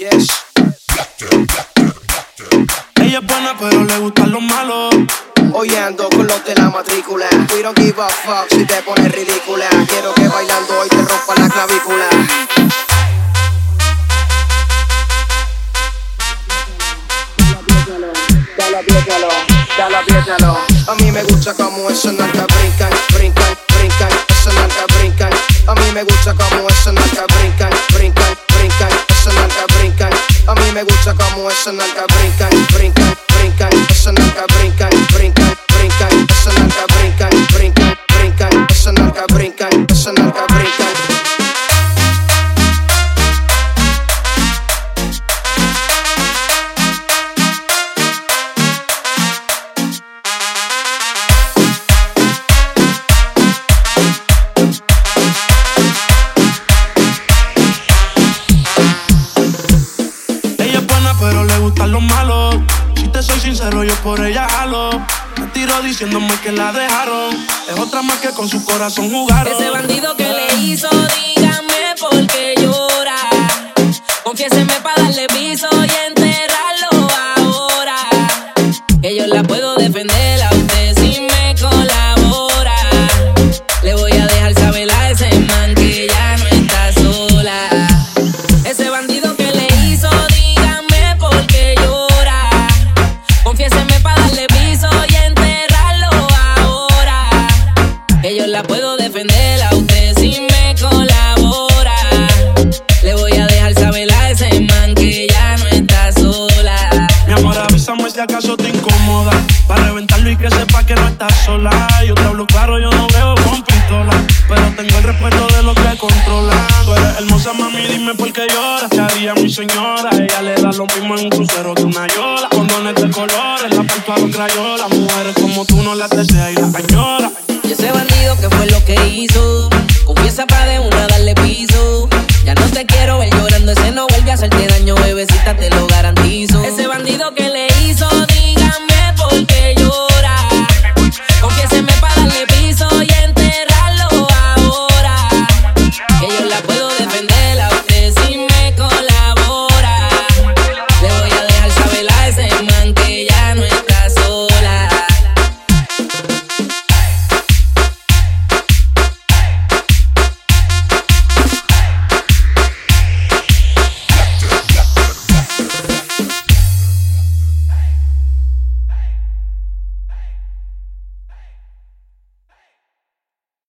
Yes. Ella es buena, pero le gustan los malos. Hoy ando con los de la matrícula. We don't give a fuck si te pones ridícula. Quiero que bailando hoy te rompa la clavícula. Dale, apriétalo, dale, apriétalo. A mí me gusta como esa nalga brincan, brincan, brincan, esa nalga brincan. A mí me gusta como esa nalga brincan, me gusta como esa nalga brincan, brincan, brincan, esa nalga brincan, brincan, brincan, Si te soy sincero, yo por ella jalo. Me tiro diciéndome que la dejaron. Es otra más que con su corazón jugaron. Ese bandido que le hizo, dígame por qué llora. Confiéseme para darle piso y Yo la puedo defender a usted si me colabora. Le voy a dejar saber a ese man que ya no está sola. Mi amor, avísame si acaso te incomoda. Para reventarlo y que sepa que no estás sola. Yo te hablo claro, yo no veo con pistola. Pero tengo el respeto de lo que controla. Tú eres hermosa, mami, dime por qué lloras. ¿Qué haría mi señora? Ella le da lo mismo en un crucero que una yola. Condones de colores, la puerta a los crayolas. Mujeres como tú no las deseas y las. Y ese bandido que fue lo que hizo. Confiesa pa' de una darle piso. Ya no te quiero ver llorando, ese no vuelve a hacerte daño, bebecita, te lo garantizo.